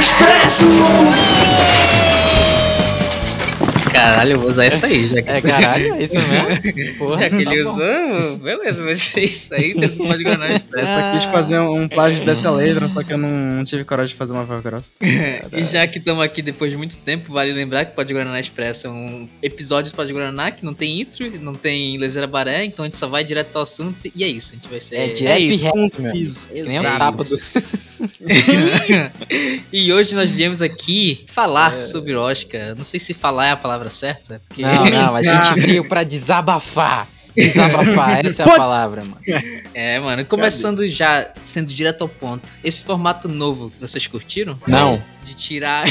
Expresso! Caralho, eu vou usar isso aí, já que. É caralho, é isso mesmo? Porra, Já que ele tá usou, beleza, vai ser isso aí, dentro do Pode Guaraná Eu Expresso. só quis fazer um plágio dessa letra, só que eu não, não tive coragem de fazer uma voz grossa. E já que estamos aqui depois de muito tempo, vale lembrar que o Pode Guaraná Expresso é um episódio do Pode Guaraná que não tem intro, não tem lezeira baré, então a gente só vai direto ao assunto e é isso, a gente vai ser. É direto e reto, conciso. Que nem um tapa do... e hoje nós viemos aqui falar É. sobre Oscar. Não sei se falar é a palavra certa, porque Não, não, a gente veio pra desabafar. Desabafar, essa é a Pode- palavra, mano. É, mano, começando já, sendo direto ao ponto. Esse formato novo, vocês curtiram? Não. De tirar.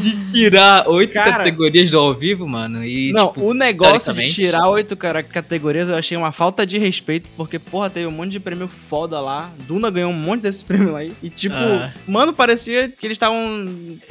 de tirar oito Cara. categorias do ao vivo, mano. E, não, tipo, o negócio de tirar oito cara- categorias eu achei uma falta de respeito, porque, porra, teve um monte de prêmio foda lá. Duna ganhou um monte desses prêmios aí. E, tipo, Ah. mano, parecia que eles estavam.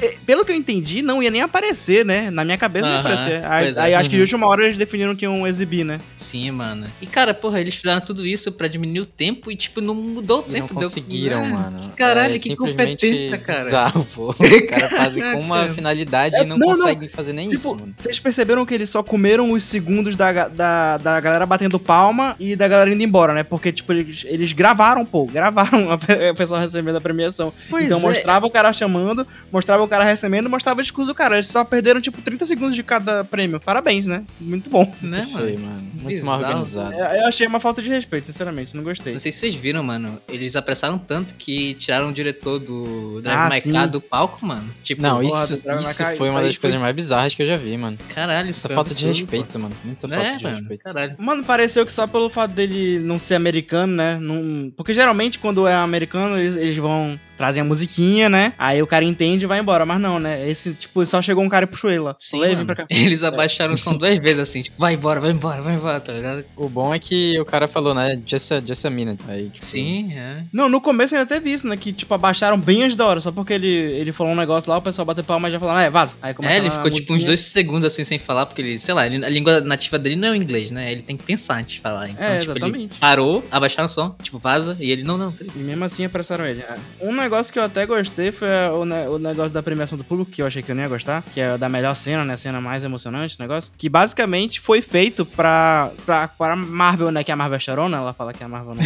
eh, Pelo que eu entendi, não ia nem aparecer, né? Na minha cabeça não aparecer. Aí, é. aí acho que de Uhum. última hora eles definiram que iam exibir, né? Sim, mano. E, cara, porra, eles fizeram tudo isso pra diminuir o tempo e, tipo, não mudou o E tempo. não deu- conseguiram, Ah, mano. caralho, É que simplesmente competência, cara. Bizarro, pô. Os caras fazem com uma finalidade É, e não, não, não. conseguem fazer nem isso, Tipo, mano. vocês perceberam que eles só comeram os segundos da, da, da galera batendo palma e da galera indo embora, né? Porque, tipo, eles, eles gravaram, pô, gravaram a pessoa recebendo a premiação. Pois então é. mostrava o cara chamando, mostrava o cara recebendo, mostrava o discurso do cara. Eles só perderam, tipo, 30 segundos de cada prêmio. Parabéns, né? Muito bom. Né, Muito mano? feio, mano. Muito mal Bizarro. organizado. Eu eu achei uma falta de respeito, sinceramente, não gostei. Não sei se vocês viram, mano. Eles apressaram tanto que tiraram o diretor do Drive Ah, My sim. Car do palco, mano. Tipo, Não, isso, isso foi isso uma das foi- coisas mais bizarras que eu já vi, mano. caralho, isso Essa foi falta de absurdo, respeito, mano. Muita pô. falta É, de mano, respeito. caralho. Mano, pareceu que só pelo fato dele não ser americano, né? Não... Porque geralmente quando é americano, eles, eles vão trazer a musiquinha, né? Aí o cara entende e vai embora. Mas não, né? Esse, tipo, só chegou um cara e puxou ele lá. Sim, mano. pra cá. Eles abaixaram o som duas vezes assim, tipo, vai embora, vai embora, vai embora, tá ligado? O bom é que o cara falou, né? Just a, just a minute. Aí, tipo, Sim, é. Não, no começo ainda teve isso, né? Que, tipo, abaixaram bem antes da hora. Só porque ele, ele falou um negócio lá, o pessoal bateu palma e já falou, ah, é, vaza. Aí É, começou ele a ficou tipo uns dois segundos assim sem falar, porque ele, sei lá, ele- a língua nativa dele não é o inglês, né? Ele tem que pensar antes de falar. Então, É, tipo, ele exatamente. parou, abaixaram o som, tipo, vaza, e ele, não, não, peraí. E mesmo assim apressaram ele. É. Um negócio que eu até gostei foi o, ne- o negócio da premiação do público, que eu achei que eu não ia gostar, que é da melhor cena, né? A cena mais emocionante, o negócio. Que basicamente foi feito pra, pra, pra Marvel, né? Que a Marvel é chorona, ela fala que a Marvel não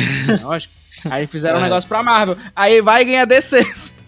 é Oscar. Aí fizeram um É. negócio pra Marvel. Aí vai ganhar DC.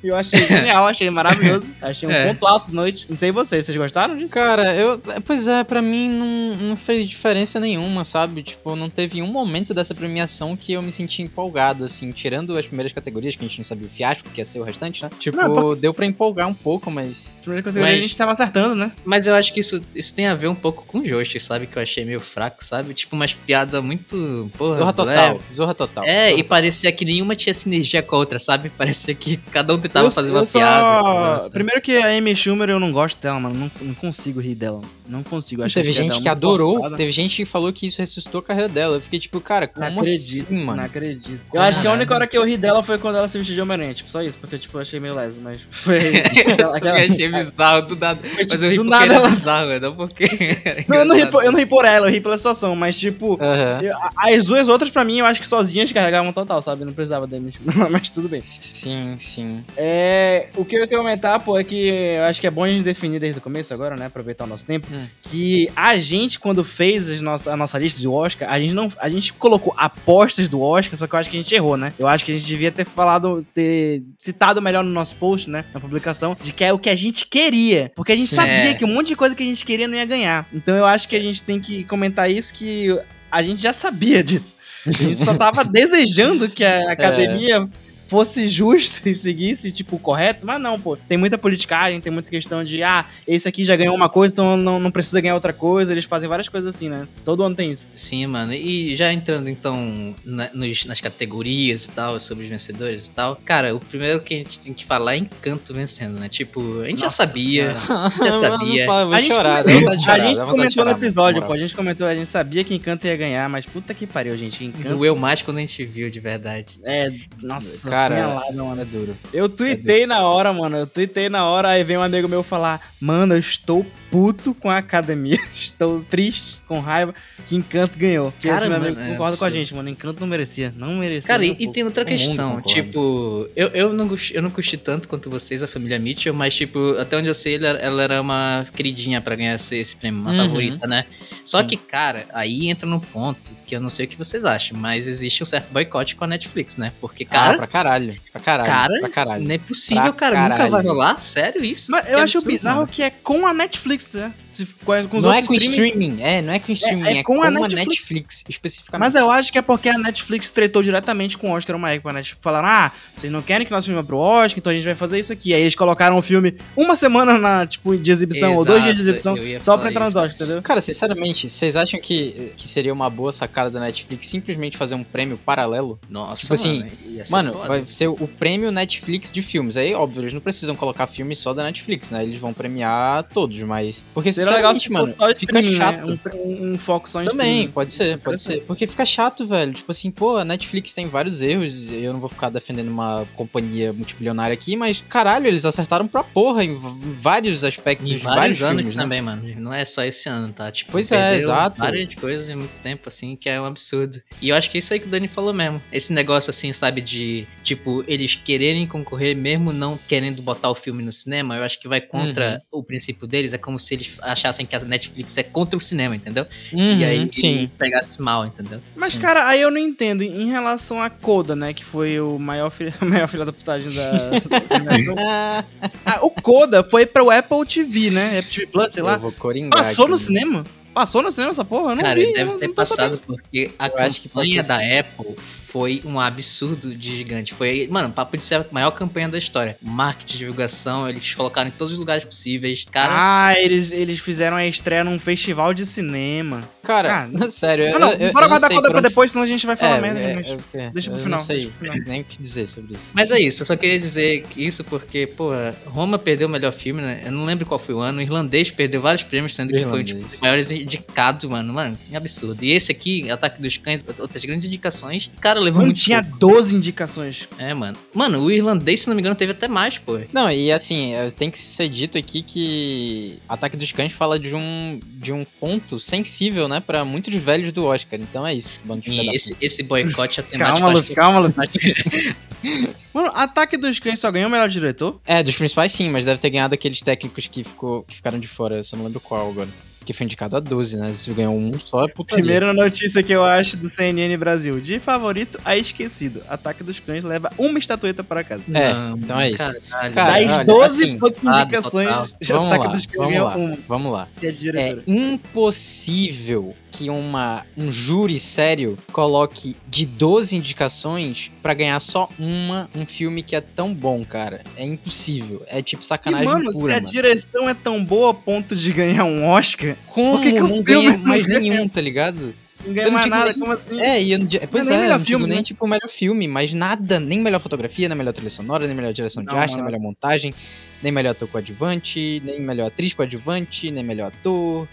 E eu achei genial, achei maravilhoso. Achei um É. ponto alto noite. Não sei vocês, vocês gostaram disso? Cara, eu. Pois é, pra mim não, não fez diferença nenhuma, sabe? Tipo, não teve um momento dessa premiação que eu me senti empolgado, assim, tirando as primeiras categorias, que a gente não sabia o fiasco, que ia ser o restante, né? Tipo, Não, deu pra empolgar um pouco, mas. Primeira coisa Mas- a gente tava acertando, né? Mas eu acho que isso, isso tem a ver um pouco com o Jost, sabe? Que eu achei meio fraco, sabe? Tipo, umas piadas muito. Porra, Zorra total. Zorra total. É, Zorra e parecia que nenhuma tinha sinergia com a outra, sabe? Parecia que cada um tentava Eu- fazer eu uma só- piada. nossa. Primeiro que a Amy Schumer eu não gosto dela, mano. Não, não consigo rir dela. Não consigo. Achei Teve a gente que adorou, forçada. teve gente que falou que isso ressuscitou a carreira dela. Eu fiquei tipo, cara, como Não acredito, assim, mano? Não acredito. Eu Como acho que a assim? única hora que eu ri dela foi quando ela se vestiu de Homem-Aranha. Tipo, só isso, porque tipo, eu achei meio leso, mas foi. aquela- aquela- Eu achei bizarro, do nada. Foi, Mas tipo, eu ri do porque nada ela- bizarro, não porque. Não, eu, não ri por, eu não ri por ela, eu ri pela situação, mas tipo. Aham. eu- a- as duas outras pra mim eu acho que sozinhas carregavam total, sabe? Não precisava da Amy Schumer, mas tudo bem. Sim, sim. É, o que eu queria comentar, pô, é que eu acho que é bom a gente definir desde o começo agora, né? Aproveitar o nosso tempo. Hum. Que a gente, quando fez as nossas- a nossa lista de Oscar, a gente não. A gente colocou apostas do Oscar, só que eu acho que a gente errou, né? Eu acho que a gente devia ter falado, ter citado melhor no nosso post, né? Na publicação, de que é o que a gente queria. Porque a gente Sim. sabia É. que um monte de coisa que a gente queria não ia ganhar. Então eu acho que a gente tem que comentar isso que. A gente já sabia disso. A gente só tava desejando que a academia fosse justa e seguisse, tipo, correto, mas não, pô. Tem muita politicagem, tem muita questão de, ah, esse aqui já ganhou uma coisa, então não, não precisa ganhar outra coisa. Eles fazem várias coisas assim, né? Todo ano tem isso. Sim, mano. E já entrando então na- nos- nas categorias e tal, sobre os vencedores e tal. Cara, o primeiro que a gente tem que falar é Encanto vencendo, né? Tipo, a gente Nossa já sabia. Senhora. Já sabia. Vou A gente chorar, comentou, a chorar, gente comentou no episódio, pô. A gente comentou, a gente sabia que Encanto ia ganhar, mas puta que pariu, gente. Encanto. Doeu mais quando a gente viu, de verdade. É, nossa, Cara, apunhalada, mano. é duro. Eu tuitei na hora, mano. Eu tuitei na hora, aí vem um amigo meu falar: Mano, eu estou puto com a academia. Estou triste, com raiva, que Encanto ganhou. Que Cara, esse meu mano, amigo é concorda com a gente, mano. Encanto não merecia. Não merecia. Cara, e, e tem outra questão, tipo, eu, eu, não eu não curti tanto quanto vocês, a família Mitchell, mas, tipo, até onde eu sei, ela, ela era uma queridinha pra ganhar esse, esse prêmio, uma Uhum. favorita, né? Só Sim. que, cara, aí entra no ponto que eu não sei o que vocês acham, mas existe um certo boicote com a Netflix, né? Porque, Cara, cara, pra caralho. Pra caralho. Cara, pra caralho. não é possível, pra cara, nunca caralho. vai rolar? Sério isso? Mas Que eu acho absurdo, bizarro mano. que é com a Netflix, né? Se, com, os não é com streaming- streaming, é, não é com streaming, é, é com com, a Netflix. Netflix, especificamente. Mas eu acho que é porque a Netflix tretou diretamente com o Oscar uma época, né? Tipo, falaram, ah, vocês não querem que nosso filme vá pro Oscar, então a gente vai fazer isso aqui. Aí eles colocaram o filme uma semana na, tipo, de exibição, ou dois dias de Exato, exibição, só pra entrar nos. Oscars, entendeu? Cara, sinceramente, vocês acham que, que seria uma boa sacada da Netflix simplesmente fazer um prêmio paralelo? Nossa, Tipo assim, mano, vai ser o prêmio Netflix de filmes. Aí, óbvio, eles não precisam colocar filme só da Netflix, né? Eles vão premiar todos, mas. Porque, Seria legal se fosse mano, só fica streaming, chato. né? Um, um foco só em Também, streaming. pode ser, pode ser. Porque fica chato, velho. Tipo assim, pô, a Netflix tem vários erros. Eu não vou ficar defendendo uma companhia multibilionária aqui, mas caralho, eles acertaram pra porra em vários aspectos Em de vários, vários anos filmes, né? também, mano. Não é só esse ano, tá? Tipo, Pois é, exato. Várias coisas em muito tempo, assim, que é um absurdo. E eu acho que é isso aí que o Dani falou mesmo. Esse negócio, assim, sabe, de, tipo, eles quererem concorrer mesmo não querendo botar o filme no cinema, eu acho que vai contra Uhum. o princípio deles. É como se eles achassem que a Netflix é contra o cinema, entendeu? Uhum, e aí sim. pegasse mal, entendeu? Mas, Sim. cara, aí eu não entendo. Em relação a Coda, né? Que foi o maior filho, a maior filha da putagem da. da. Ah, o Coda foi pro Apple TV, né? Apple TV Plus, sei eu lá. Passou aqui, no né? cinema? Passou no cinema essa porra? Eu não Cara, vi. ele deve eu ter tô sabendo. passado porque a Eu acho que campanha da Apple foi um absurdo de gigante. Foi, mano, papo de ser a maior campanha da história. Marketing, divulgação, eles colocaram em todos os lugares possíveis. Cara, Ah, eles, eles fizeram a estreia num festival de cinema. Cara, Cara, sério, eu, não, eu, bora eu guardar sei Coda por pra onde- depois, senão a gente vai falar É, merda. é, realmente. é, Deixa pro final, Não sei nem o que dizer sobre isso. Mas é isso, eu só queria dizer isso porque, pô, Roma perdeu o melhor filme, né? Eu não lembro qual foi o ano. O irlandês perdeu vários prêmios, sendo que foi um Irlandês. dos maiores indicados, mano. Mano, é absurdo. E esse aqui, Ataque dos Cães, outras grandes indicações. Cara, levou Mano, muito tinha pouco. 12 indicações. É, mano. Mano, o irlandês, se não me engano, teve até mais, pô. Não, e assim, tem que ser dito aqui que Ataque dos Cães fala de um, de um ponto sensível, né, pra muitos velhos do Oscar. Então é isso, bando de E esse, esse boicote é temático. Calma, Luffy, que- calma, que- Mano, Ataque dos Cães só ganhou o melhor diretor? É, dos principais sim, mas deve ter ganhado aqueles técnicos que, ficou, que ficaram de fora, eu só não lembro qual agora. Que foi indicado a 12, né? Se ganhou um só, é puta Primeira notícia que eu acho do CNN Brasil. De favorito a esquecido. Ataque dos Cães leva uma estatueta para casa. É, Não, então é isso. caralho. Cara, das olha, 12 assim, indicações, Vamos Ataque lá, dos Cães vamos ganhou lá. uma. Vamos lá. É de É impossível que uma, um júri sério coloque de 12 indicações pra ganhar só uma, um filme que é tão bom, cara. É impossível. É tipo E, sacanagem mano, se pura, a mano. direção é tão boa a ponto de ganhar um Oscar, Como por que que não ganha não mais ganha? nenhum, tá ligado? não ganha não mais nada, nem- como assim? É, e eu não pois nem é, eu melhor não filme, digo nem né? tipo melhor filme, mas nada, nem melhor fotografia, nem melhor trilha sonora, nem melhor direção de Não, arte, mano. nem melhor montagem, nem melhor ator coadjuvante, nem melhor atriz coadjuvante, nem melhor ator.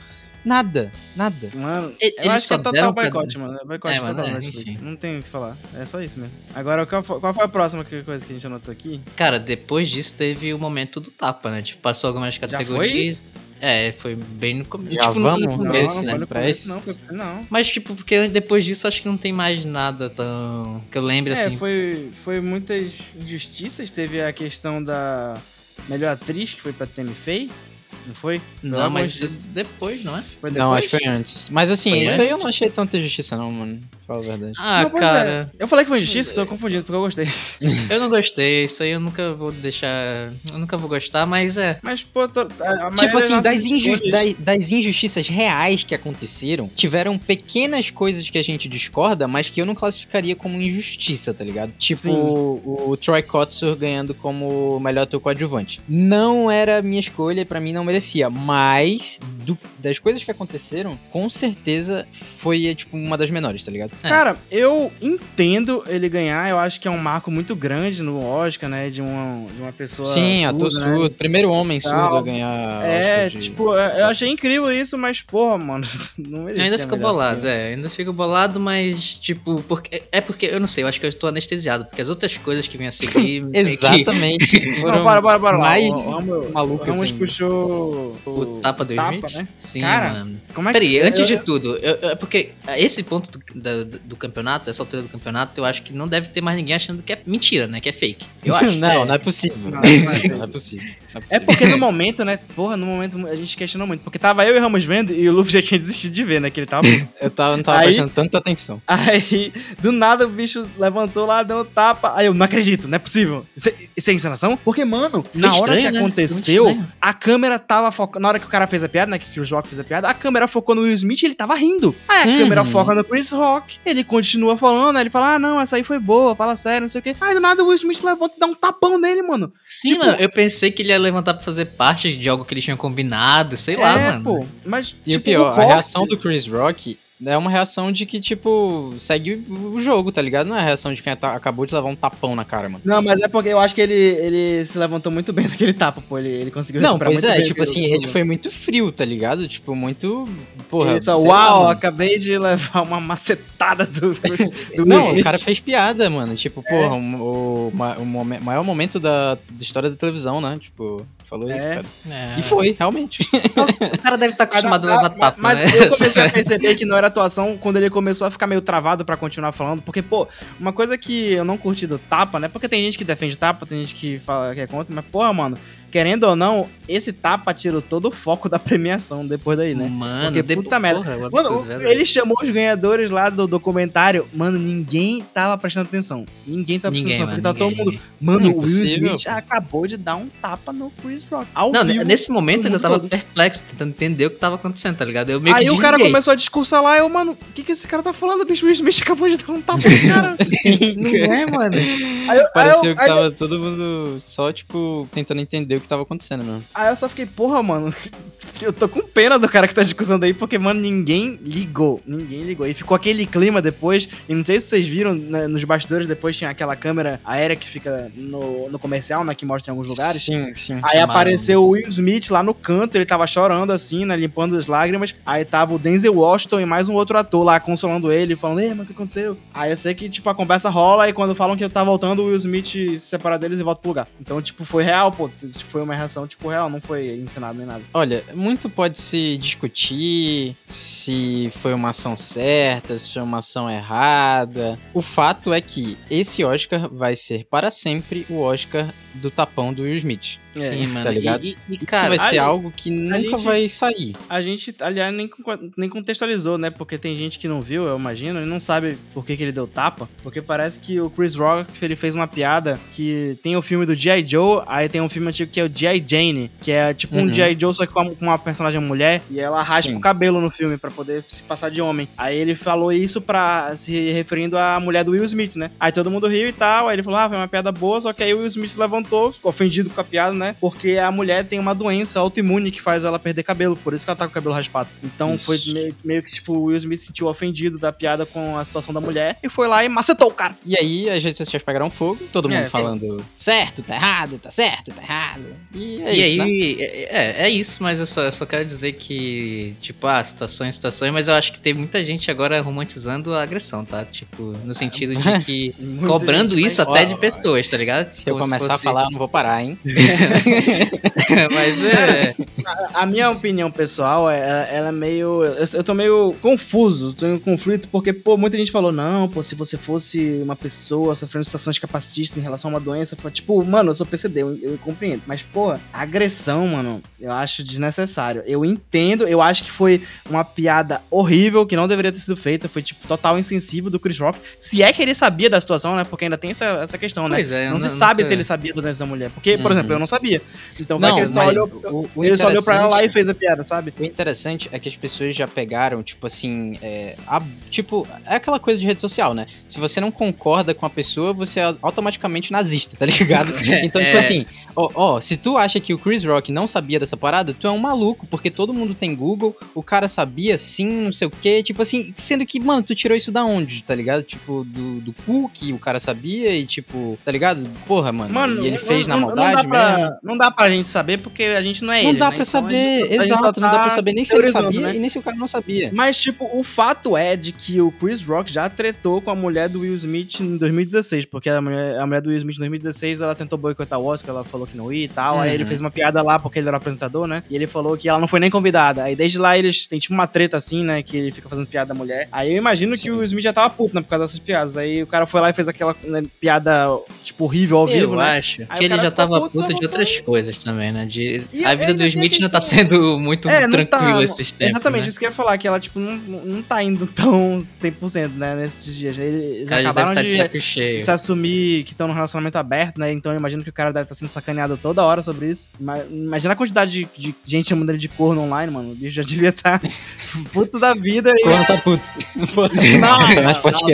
Nada, nada. Mano, eu acho que é só total boicote, mano. É boicote É, mano, total é, Netflix. enfim. Não tem o que falar. É só isso mesmo. Agora, qual, foi- qual foi a próxima coisa que a gente anotou aqui? Cara, depois disso teve o momento do tapa, né? Tipo, passou algumas categorias. É, foi bem no começo. Já tipo, vamos? no Não, começo, não, né? foi no Pra começo, não, foi, não. Mas, tipo, porque depois disso acho que não tem mais nada tão. que eu lembre É, assim. foi, foi muitas injustiças. Teve a questão da melhor atriz, que foi pra Tammy Faye. Não foi? Não, Pelo mas isso depois, não é? Foi Não, depois? acho que foi antes. Mas assim, Foi isso antes? aí eu não achei tanta justiça não, mano. Fala a verdade. Ah, Não, pois cara, Eu falei que foi injustiça, tô confundindo, porque eu gostei. eu não gostei. Isso aí eu nunca vou deixar. Eu nunca vou gostar, mas é. Mas, pô, tô, a, a maioria Tipo assim, das, inju- escolhas- da- das injustiças reais que aconteceram, tiveram pequenas coisas que a gente discorda, mas que eu não classificaria como injustiça, tá ligado? Tipo o, o Troy Kotsur ganhando como melhor ator coadjuvante. Não era a minha escolha, pra mim não merecia, mas do- das coisas que aconteceram, com certeza foi, é, tipo, uma das menores, tá ligado? É. Cara, eu entendo ele ganhar, eu acho que é um marco muito grande no Oscar, né? De uma, de uma pessoa. Sim, ator surda, né? surdo. Primeiro homem surdo Tal. a ganhar. É, de- tipo, eu eu achei incrível isso, mas, porra, mano, não Eu merecia ainda fico bolado, que- é, ainda fico bolado, mas, tipo, porque, é porque, eu não sei, eu acho que eu tô anestesiado, porque as outras coisas que vêm a seguir. meio que- Exatamente. Foram Não, para, para, para. mais o Ramos, malucas o Ramos ainda. puxou O tapa do Smith? né? Sim, Cara, mano. Como é que Peraí, antes eu- de tudo, eu- eu- é porque esse ponto do, da- do campeonato, essa altura do campeonato, eu acho que não deve ter mais ninguém achando que é mentira, né? Que é fake. Eu acho. não, não é possível. Não, é é possível, não é possível. Não é É possível. porque no momento, né? Porra, no momento a gente questionou muito. Porque tava eu e o Ramos vendo e o Luffy já tinha desistido de ver, né? Que ele tava. Eu tava, não tava Aí- prestando tanta atenção. Aí, do nada, o bicho levantou lá, deu um tapa. Aí eu, não acredito, não é possível. Isso é, isso é encenação? Porque, mano, na hora estranho, que né? aconteceu, a câmera tava focando. Na hora que o cara fez a piada, né? Que o Chris Rock fez a piada, a câmera focou no Will Smith e ele tava rindo. Aí a Uhum. câmera foca no Chris Rock. Ele continua falando, aí ele fala: Ah, não, essa aí foi boa, fala sério, não sei o quê. Aí do nada o Will Smith levanta e dá um tapão nele, mano. Sim, Tipo- mano, eu pensei que ele ia levantar pra fazer parte de algo que eles tinham combinado, sei lá, é, mano. pô. Mas, E o tipo, pior, no a reação do Chris Rock é uma reação de que, tipo, segue o jogo, tá ligado? Não é a reação de quem acabou de levar um tapão na cara, mano. Não, mas é porque eu acho que ele, ele se levantou muito bem daquele tapa, pô. Ele, ele conseguiu Não, pois é, tipo assim, ele foi muito frio, tá ligado? Tipo, muito. Porra. Lá, uau, mano. acabei de levar uma macetada do, do Não, o cara Smith." fez piada, mano. Tipo, porra, o, o, o momen- maior momento da, da história da televisão, né? Tipo, falou isso, É. cara. É. E foi, realmente. O cara deve estar Mas, acostumado a levar tapa, mas né? eu comecei a perceber que não era atuação quando ele começou a ficar meio travado pra continuar falando. Porque, pô, uma coisa que eu não curti do tapa, né? Porque tem gente que defende tapa, tem gente que fala que é contra, mas, porra, mano, querendo ou não, esse tapa tirou todo o foco da premiação depois daí, né? Mano, Porque depo- puta merda. Porra, é Mano, absurdo, verdade. ele chamou os ganhadores lá do documentário. Mano, ninguém tava prestando atenção. Ninguém tava prestando Ninguém, atenção. mano, Porque tava todo mundo. Mano, o Will. Smith acabou de dar um tapa no Chris Rock. Ao Não, vivo. nesse momento eu mundo tava todo. perplexo, tentando entender o que tava acontecendo, tá ligado? Eu meio Aí que o cara começou a discursar lá, eu, mano, o que, que esse cara tá falando, bicho? O Will Smith acabou de dar um tapa no cara. Sim, Não é, mano? Aí eu, Pareceu aí que aí, tava todo mundo só, tipo, tentando entender o que tava acontecendo mesmo. aí eu só fiquei, porra, mano, que eu tô com pena do cara que tá discussando aí, porque, mano, ninguém ligou. Ninguém ligou. E ficou aquele clima depois, e não sei se vocês viram, né, nos bastidores depois tinha aquela câmera aérea que fica no, no comercial, né, que mostra em alguns lugares. Sim, sim. Aí apareceu o Will Smith lá no canto, ele tava chorando assim, né, limpando as lágrimas. Aí tava o Denzel Washington e mais um outro ator lá consolando ele, falando, ei, mano, o que aconteceu? Aí eu sei que, tipo, a conversa rola e quando falam que tá voltando, o Will Smith se separa deles e volta pro lugar. Então, tipo, foi real, pô. Tipo, Foi uma reação, tipo, real, não foi encenado nem nada. Olha, muito pode se discutir se foi uma ação certa, se foi uma ação errada. O fato é que esse Oscar vai ser para sempre o Oscar do tapão do Will Smith. Sim, mano. tá ligado? E, e, e, Isso cara, vai ser a- algo que nunca gente- vai sair. A gente, aliás, nem, nem contextualizou, né? Porque tem gente que não viu, eu imagino, e não sabe por que, que ele deu tapa. Porque parece que o Chris Rock ele fez uma piada que tem o filme do G.I. Joe, aí tem um filme antigo que é o G.I. Jane, que é tipo um Uhum. G.I. Joe, só que com uma, com uma personagem mulher, e ela raspa Sim. o cabelo no filme pra poder se passar de homem. Aí ele falou isso pra se referindo à mulher do Will Smith, né? Aí todo mundo riu e tal, aí ele falou, ah, foi uma piada boa, só que aí o Will Smith se levantou, ficou ofendido com a piada, né? Porque a mulher tem uma doença autoimune que faz ela perder cabelo, por isso que ela tá com o cabelo raspado. Então Isso. foi meio, meio que, tipo, o Will Smith se sentiu ofendido da piada com a situação da mulher e foi lá e macetou o cara. E aí as redes sociais pegaram fogo, todo mundo É, falando certo, tá errado, tá certo, tá errado. E é e isso, né? aí, é, é isso, mas eu só, eu só quero dizer que, tipo, ah, situações, situações, mas eu acho que tem muita gente agora romantizando a agressão, tá? Tipo, no sentido de que cobrando isso até de pessoas, tá ligado? Se eu Como começar a fosse- falar, eu não vou parar, hein? mas é. A minha opinião pessoal, é, ela é meio. Eu, eu tô meio confuso, tô em conflito, porque, pô, muita gente falou, não, pô, se você fosse uma pessoa sofrendo situações capacitistas em relação a uma doença, tipo, mano, eu sou PCD, eu, eu compreendo. Mas, pô, agressão, mano, eu acho desnecessário. Eu entendo, eu acho que foi uma piada horrível que não deveria ter sido feita, foi, tipo, total insensível do Chris Rock. Se é que ele sabia da situação, né? Porque ainda tem essa, essa questão, né? Pois é, não se nu- sabe se ele sabia da doença da mulher. Porque, por Uhum. exemplo, eu não sabia. Então Não, ele só mas olhou, o, o ele só olhou pra ela lá e fez a piada, sabe? O interessante é que as pessoas já pegaram, tipo assim, é, a- tipo, é aquela coisa de rede social, né? Se você não concorda com a pessoa, você é automaticamente nazista, tá ligado? Então, tipo É. assim, ó, ó, se tu acha que o Chris Rock não sabia dessa parada, tu é um maluco, porque todo mundo tem Google, o cara sabia sim, não sei o quê, tipo assim, sendo que, mano, tu tirou isso da onde, tá ligado? Tipo, do, do cu que o cara sabia e, tipo, tá ligado? Porra, mano, Mano, e ele não- fez na não- maldade não dá pra, mesmo. Não dá pra gente saber porque a gente não é Não ele, dá né? pra Então, saber, gente- a gente só exato, não dá pra saber nem se ele sabia né? e nem se o cara não sabia. Mas, tipo, o fato é de que o Chris Rock já tretou com a mulher do Will Smith em 2016, porque a mulher, a mulher do Will Smith em 2016, ela tentou boicotar o Oscar, ela falou que não ia tal, aí Uhum. ele fez uma piada lá porque ele era o apresentador, né? E ele falou que ela não foi nem convidada. Aí desde lá eles tem tipo uma treta assim, né, que ele fica fazendo piada da mulher. Aí eu imagino que Sim. o Will Smith já tava puto, né, por causa dessas piadas. Aí o cara foi lá e fez aquela né, piada, tipo, horrível ao vivo, Eu né? acho Aí que o ele já tava puto, puto de outras coisas também, né? De... E A vida do Smith não tá sendo muito É, não tá- tranquila esses tempos. Exatamente, né? isso que eu ia falar, que ela, tipo, não, não tá indo tão 100%, né, nesses dias. Eles O cara acabaram estar de de, cheio. se assumir que estão num relacionamento aberto, né, então eu imagino que o cara deve estar sendo sacaneado toda hora sobre isso. Ima- Imagina a quantidade de, de gente chamando ele de corno online, mano, o bicho já devia estar puto da vida e... Corno tá puto. Não, mas pode que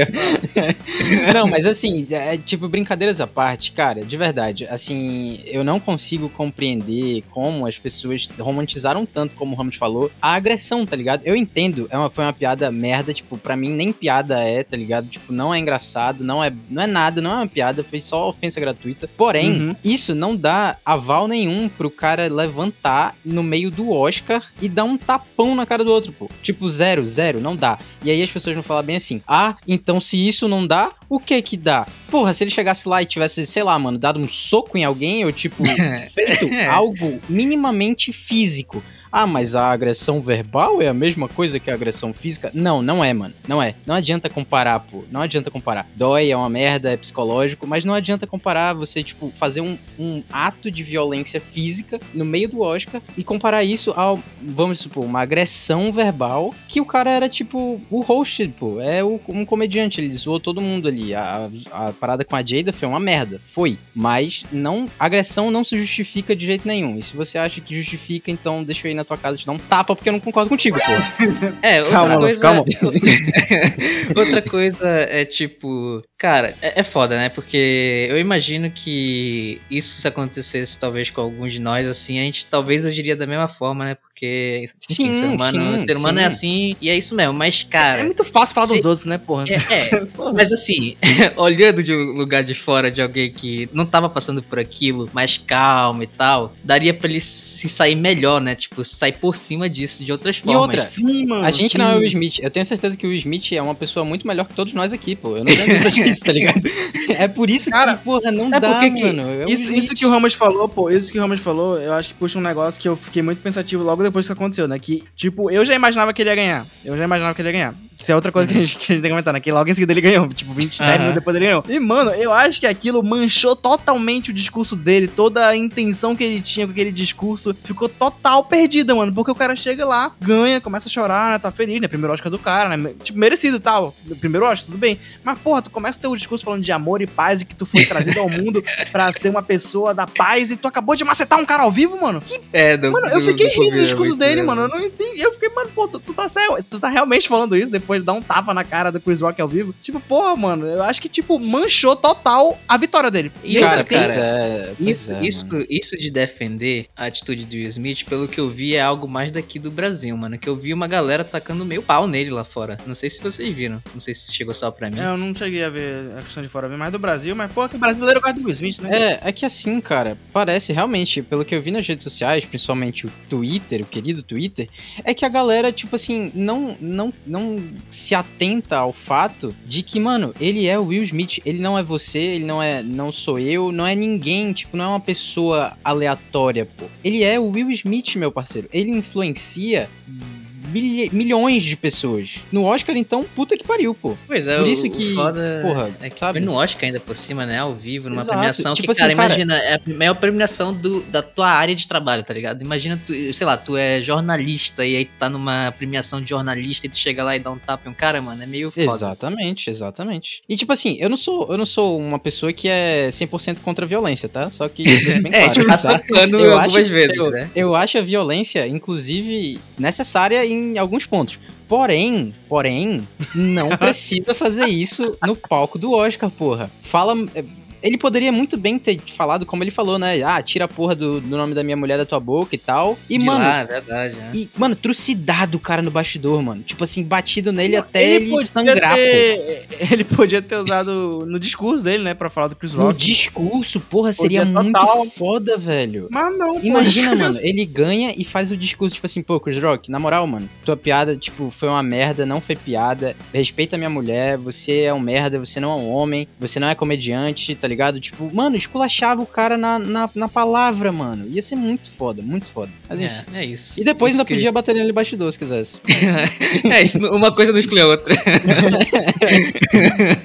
Não, mas assim, é, tipo, brincadeiras à parte, cara, de verdade, assim, eu não consigo compreender como as pessoas romantizaram tanto, como o Ramos falou, a agressão, tá ligado? Eu entendo, é uma, foi uma piada merda, tipo, pra mim nem piada é, tá ligado? Tipo, não é engraçado, não é, não é nada, não é uma piada, foi só ofensa gratuita. Porém, Uhum. isso não dá aval nenhum pro cara levantar no meio do Oscar e dar um tapão na cara do outro, pô. Tipo, zero, zero, não dá. E aí as pessoas vão falar bem assim: ah, então se isso não dá, o que que dá? Porra, se ele chegasse lá e tivesse, sei lá, mano, dado um soco em alguém ou, tipo, feito algo minimamente físico. Ah, mas a agressão verbal é a mesma coisa que a agressão física? Não, não é, mano. Não é. Não adianta comparar, pô. Não adianta comparar. Dói, é uma merda, é psicológico, mas não adianta comparar você, tipo, fazer um, um ato de violência física no meio do Oscar e comparar isso ao, vamos supor, uma agressão verbal que o cara era, tipo, o host, pô. É o- um comediante, ele zoou todo mundo ali. A, a, a parada com a Jada foi uma merda. Foi. Mas não, agressão não se justifica de jeito nenhum. E se você acha que justifica, então deixa eu ir na tua casa te dar um tapa porque eu não concordo contigo, pô. É, outra Calma, coisa. calma. outra coisa é tipo. Cara, é, é foda, né? Porque eu imagino que isso se acontecesse talvez com alguns de nós, assim, a gente talvez agiria da mesma forma, né? Porque, enfim, Sim, ser humano, sim, ser humano sim. é assim, e é isso mesmo. Mas, cara. É muito fácil falar dos se- outros, né, porra? É, é, mas assim, olhando de um lugar de fora de alguém que não tava passando por aquilo, mais calmo e tal, daria pra ele se sair melhor, né? Tipo, sair por cima disso de outras formas. outra, Sim, mano. A gente sim. não é o Will Smith. Eu tenho certeza que o Will Smith é uma pessoa muito melhor que todos nós aqui, pô. Eu não tenho dúvida disso, tá ligado? É por isso Cara, que, porra, não é dá, porque mano. É o Isso, isso Smith. que o Ramos falou, pô, isso que o Ramos falou, eu acho que puxa um negócio que eu fiquei muito pensativo logo depois que aconteceu, né? Que, tipo, eu já imaginava que ele ia ganhar. Eu já imaginava que ele ia ganhar. Isso é outra coisa que, a gente, que a gente tem que comentar, né? Que logo em seguida ele ganhou. Tipo, 20, 10 Aham. minutos depois ele ganhou. E, mano, eu acho que aquilo manchou totalmente o discurso dele. Toda a intenção que ele tinha com aquele discurso ficou total perdida, mano. Porque o cara chega lá, ganha, começa a chorar, né? Tá feliz, né? Primeiro Oscar do cara, né? Tipo, merecido e tal. Primeiro Oscar, tudo bem. Mas, porra, tu começa a ter o discurso falando de amor e paz e que tu foi trazido ao mundo pra ser uma pessoa da paz e tu acabou de macetar um cara ao vivo, mano. Que, É, do, mano, eu fiquei do rindo do discurso dele, mesmo. mano. Eu não entendi. Eu fiquei, mano, pô, tu, tu tá sério? Tu tá realmente falando isso depois de dar um tapa na cara do Chris Rock ao vivo? Tipo, porra, mano, eu acho que, tipo, manchou total a vitória dele. E cara, tem- cara, é, Isso, é, isso, isso de defender a atitude do Will Smith, pelo que eu vi, é algo mais daqui do Brasil, mano. Que eu vi uma galera tacando meio pau nele lá fora. Não sei se vocês viram. Não sei se chegou só pra mim. É, eu não cheguei a ver a questão de fora, eu vi mais do Brasil, mas, pô, que brasileiro gosta do Will Smith, né? É, é que assim, cara, parece realmente, pelo que eu vi nas redes sociais, principalmente o Twitter, o querido Twitter, é que a galera, tipo assim, não, não, não se atenta ao fato de que, mano, ele é o Will Smith, ele não é você, ele não é, não sou eu, não é ninguém, tipo, não é uma pessoa aleatória, pô. Ele é o Will Smith, meu parceiro. Ele influencia milhões de pessoas. No Oscar, então, puta que pariu, pô. Pois é, Por isso o que, foda porra, é que sabe? foi no Oscar ainda por cima, né? Ao vivo, numa Exato. premiação. Tipo que, assim, cara, cara- imagina, é a maior premiação do, da tua área de trabalho, tá ligado? Imagina, tu, sei lá, tu é jornalista e aí tu tá numa premiação de jornalista e tu chega lá e dá um tapa em um cara, mano, é meio foda. Exatamente, exatamente. E tipo assim, eu não sou, eu não sou uma pessoa que é 100% contra a violência, tá? Só que bem É, claro, tipo, tá? Eu algumas acho- vezes, eu, né? eu acho a violência, inclusive, necessária em alguns pontos. Porém, porém, não precisa fazer isso no palco do Oscar, porra. Fala. Ele poderia muito bem ter falado como ele falou, né? Ah, tira a porra do, do nome da minha mulher da tua boca e tal. E, De mano, é verdade, né? e, mano, trucidado o cara no bastidor, mano. Tipo assim, batido nele até ele, podia sangrar, pô. ter, Ele podia ter usado no discurso dele, né, pra falar do Chris No Rock. discurso, porra, seria Podia muito total. foda, velho. Mas não. Imagina, mano, ele ganha e faz o discurso, tipo assim, pô, Chris Rock, na moral, mano, tua piada, tipo, foi uma merda, não foi piada. Respeita a minha mulher, você é um merda, você não é um homem, você não é comediante, tá ligado? Tipo, mano, esculachava o cara na, na, na palavra, mano. Ia ser muito foda, muito foda. Mas enfim. É, é isso. E depois Isso ainda que- podia bater nele bastidor, se quisesse. é, isso, uma coisa não exclui a outra.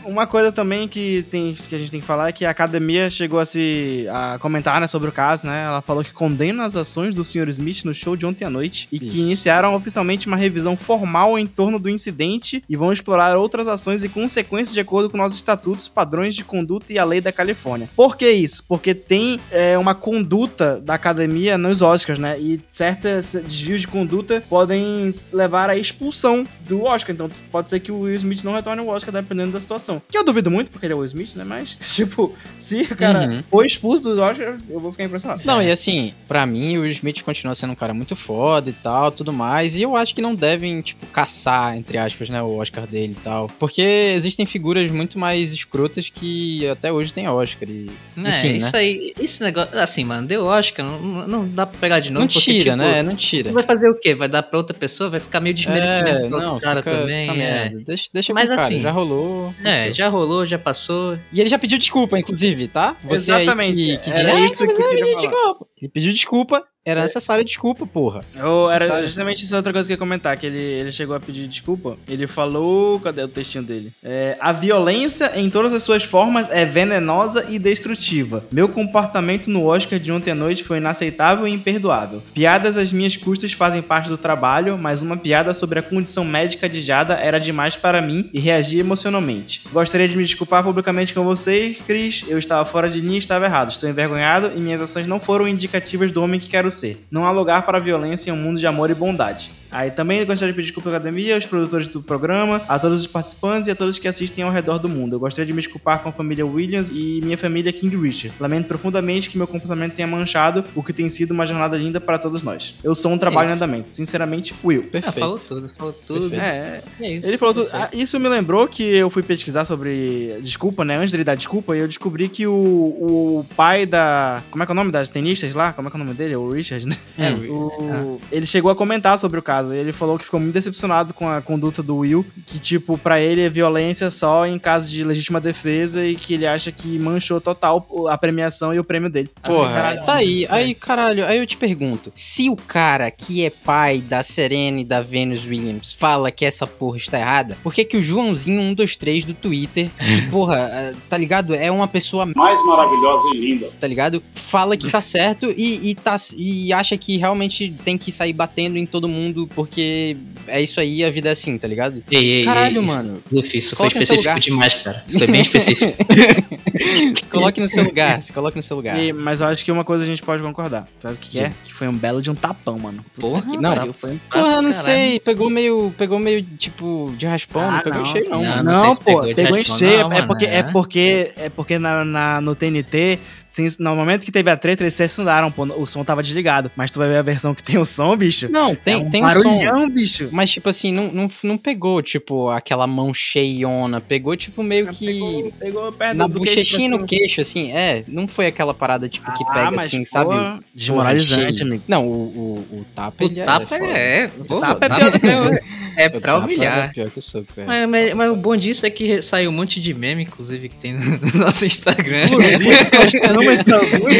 Uma coisa também que, tem, que a gente tem que falar é que a academia chegou a se a comentar né, sobre o caso, né? Ela falou que condena as ações do Sr. Smith no show de ontem à noite e que Isso. iniciaram oficialmente uma revisão formal em torno do incidente e vão explorar outras ações e consequências de acordo com nossos estatutos, padrões de conduta e a lei da Califórnia. Por que isso? Porque tem é, uma conduta da academia nos Oscars, né? E certos desvios de conduta podem levar à expulsão do Oscar. Então pode ser que o Will Smith não retorne ao Oscar dependendo da situação. Que eu duvido muito, porque ele é o Will Smith, né? Mas, tipo, se o cara Uhum. for expulso do Oscar, eu vou ficar impressionado. Não, e assim, pra mim, o Will Smith continua sendo um cara muito foda e tal, tudo mais. E eu acho que não devem, tipo, caçar, entre aspas, né, o Oscar dele e tal. Porque existem figuras muito mais escrotas que até hoje Oscar. E, É, enfim, né? isso aí, esse negócio, assim, mano, deu Oscar, não, não dá pra pegar de novo. Não porque, tira, tipo, né? Não tira. Vai fazer o quê? Vai dar pra outra pessoa? Vai ficar meio desmerecimento É, pro outro cara fica- também. fica é. merda. Deixa, deixa Mas cara, assim, já rolou. É, isso. já rolou, já passou. E ele já pediu desculpa, inclusive, tá? Você Exatamente, aí que, que era diz, isso "Ah, mas que ele pediu falar." desculpa. Ele pediu desculpa, era necessária desculpa, porra. Eu, era justamente isso é outra coisa que eu ia comentar, que ele, ele chegou a pedir desculpa. Ele falou. Cadê o textinho dele? É, a violência em todas as suas formas é venenosa e destrutiva. Meu comportamento no Oscar de ontem à noite foi inaceitável e imperdoável. Piadas às minhas custas fazem parte do trabalho, mas uma piada sobre a condição médica de Jada era demais para mim e reagi emocionalmente. Gostaria de me desculpar publicamente com você, Cris. Eu estava fora de linha e estava errado. Estou envergonhado e minhas ações não foram indicativas do homem que quero Não há lugar para violência em um mundo de amor e bondade. Aí também gostaria de pedir desculpa à academia, aos produtores do programa, a todos os participantes e a todos que assistem ao redor do mundo. Eu gostaria de me desculpar com a família Williams e minha família King Richard. Lamento profundamente que meu comportamento tenha manchado o que tem sido uma jornada linda para todos nós. Eu sou um trabalho em isso. andamento. Sinceramente, Will. Ah, Perfeito. falou tudo, falou tudo. É, É isso. ele falou tudo. Ah, isso me lembrou que eu fui pesquisar sobre desculpa, né? Antes dele dar desculpa, e eu descobri que o, o pai da. Como é que é o nome das tenistas lá? Como é que é o nome dele? O Richard, né? É, O- Ele chegou a comentar sobre o caso. E Ele falou que ficou muito decepcionado com a conduta do Will. Que, tipo, pra ele é violência só em caso de legítima defesa e que ele acha que manchou total a premiação e o prêmio dele. Porra, Caralho. tá aí. Aí, caralho, aí eu te pergunto: se o cara que é pai da Serena e da Venus Williams fala que essa porra está errada, por que que o Joãozinho 123 do Twitter, que, porra, eh, tá ligado? É uma pessoa, mais maravilhosa e linda. tá ligado? Fala que tá certo e, e, tá, e acha que realmente tem que sair batendo em todo mundo porque é isso aí, a vida é assim, tá ligado? Ei, ei, Caralho, ei, isso- mano. Luffy, isso foi específico lugar. demais, cara. Isso foi bem específico. Se coloque no seu lugar, se coloque no seu lugar. E- mas eu acho que uma coisa a gente pode concordar. Sabe o que, que é? Que foi um belo de um tapão, mano. Puta Porra, que não. pariu, foi um Porra, não caralho. sei, pegou meio, pegou meio, tipo, de raspão, Ah, não pegou não. cheio não, Não, mano. Não, sei se pô, pegou pegou, em cheio. não, é, mano, porque, é é. porque é porque na, na- no TNT, sim, no momento que teve a treta, eles censuraram, pô, o som tava desligado. Mas tu vai ver a versão que tem o som, bicho. Não, tem, é um tem som. bicho. Mas, tipo assim, não, não, não pegou, tipo, aquela mão cheiona. Pegou, tipo, meio que. Pegou, pegou perto na bochechinha e no cima. queixo, assim. É, não foi aquela parada, tipo, que Ah, pega, mas, assim, pô, sabe? Desmoralizante, Porra, cheio. amigo. Não, o, o, o tapa, O ele tapa é. é. O tapa é pior do que É O pra tapa humilhar. é Pior que soco, é. Mas, mas- mas o bom disso é que saiu um monte de meme, inclusive, que tem no nosso Instagram.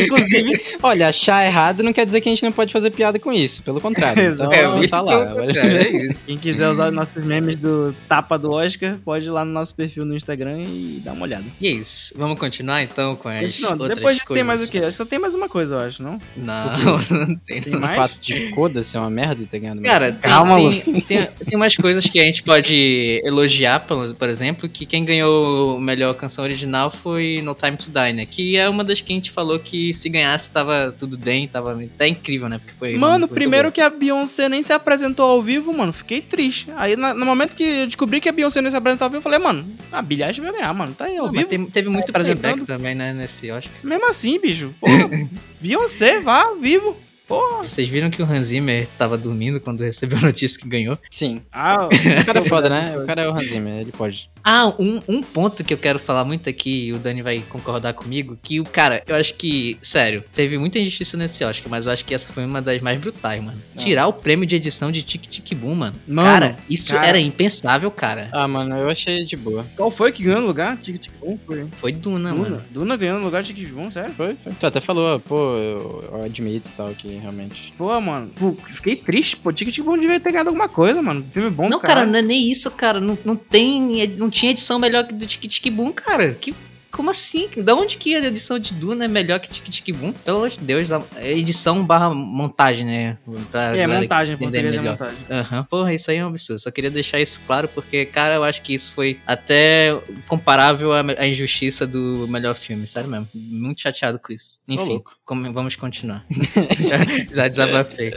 Inclusive, olha, achar errado não quer dizer que a gente não pode fazer piada com isso. Pelo contrário. Então, É, tá lá. contrário, é isso. Quem quiser usar os nossos memes do tapa do Oscar, pode ir lá no nosso perfil no Instagram e dar uma olhada. E é isso. Vamos continuar então com as Continuando. outras Depois coisas. tem mais o quê? Acho que só tem mais uma coisa, eu acho, não? Não, não tem. Tem O mais? fato de Coda ser uma merda e ter ganhado Cara, tem, Calma, tem, tem, tem umas coisas que a gente pode elogiar, por, por exemplo, que quem ganhou a melhor canção original foi No Time to Die, né? Que é uma das que a gente falou que se ganhasse tava tudo bem, tava até incrível, né? Porque foi Mano, primeiro boa. que a Beyoncé nem se apresentou ao vivo, mano, fiquei triste. Aí na- no momento que eu descobri que a Beyoncé nem se apresentou ao vivo, eu falei, mano, a Billie Eilish vai ganhar, mano, tá aí ao Não, vivo. tem- teve muito apresentando. playback também, né? Nesse Oscar. Mesmo assim, bicho, porra, Beyoncé, vá ao vivo. Porra. Vocês viram que o Hans Zimmer tava dormindo quando recebeu a notícia que ganhou? Sim. Ah, O cara é foda, né? O cara é o Hans Zimmer, ele pode. Ah, um, um ponto que eu quero falar muito aqui, e o Dani vai concordar comigo, que o cara, eu acho que, sério, teve muita injustiça nesse Oscar, mas eu acho que essa foi uma das mais brutais, mano. Ah. Tirar o prêmio de edição de Tic Tic Boom, mano. Mano, cara, isso cara. era impensável, cara. Ah, mano, eu achei de boa. Qual foi que ganhou no lugar? Tic Tic Boom? Foi. Foi Duna, Duna. mano. Duna ganhou no lugar de Tic Tic Boom, sério? Foi, foi. Tu até falou, pô, eu, eu admito e tal, que realmente. Pô, mano, pô, fiquei triste, pô, Tic Tic Boom devia ter ganhado alguma coisa, mano. Filme bom Não, do cara, não é nem isso, cara. Não, não tem. Não tinha edição melhor que do Tic Tic Boom, cara. Que. Como assim? Da onde que a edição de Duna é melhor que Tic Tic Boom? Pelo amor de Deus, edição barra montagem, né? Pra É, montagem, português é montagem. Aham, porra, isso aí é um absurdo. Só queria deixar isso claro, porque, cara, eu acho que isso foi até comparável à, à injustiça do melhor filme, sério mesmo. Muito chateado com isso. Enfim, como- vamos continuar. já, já desabafei.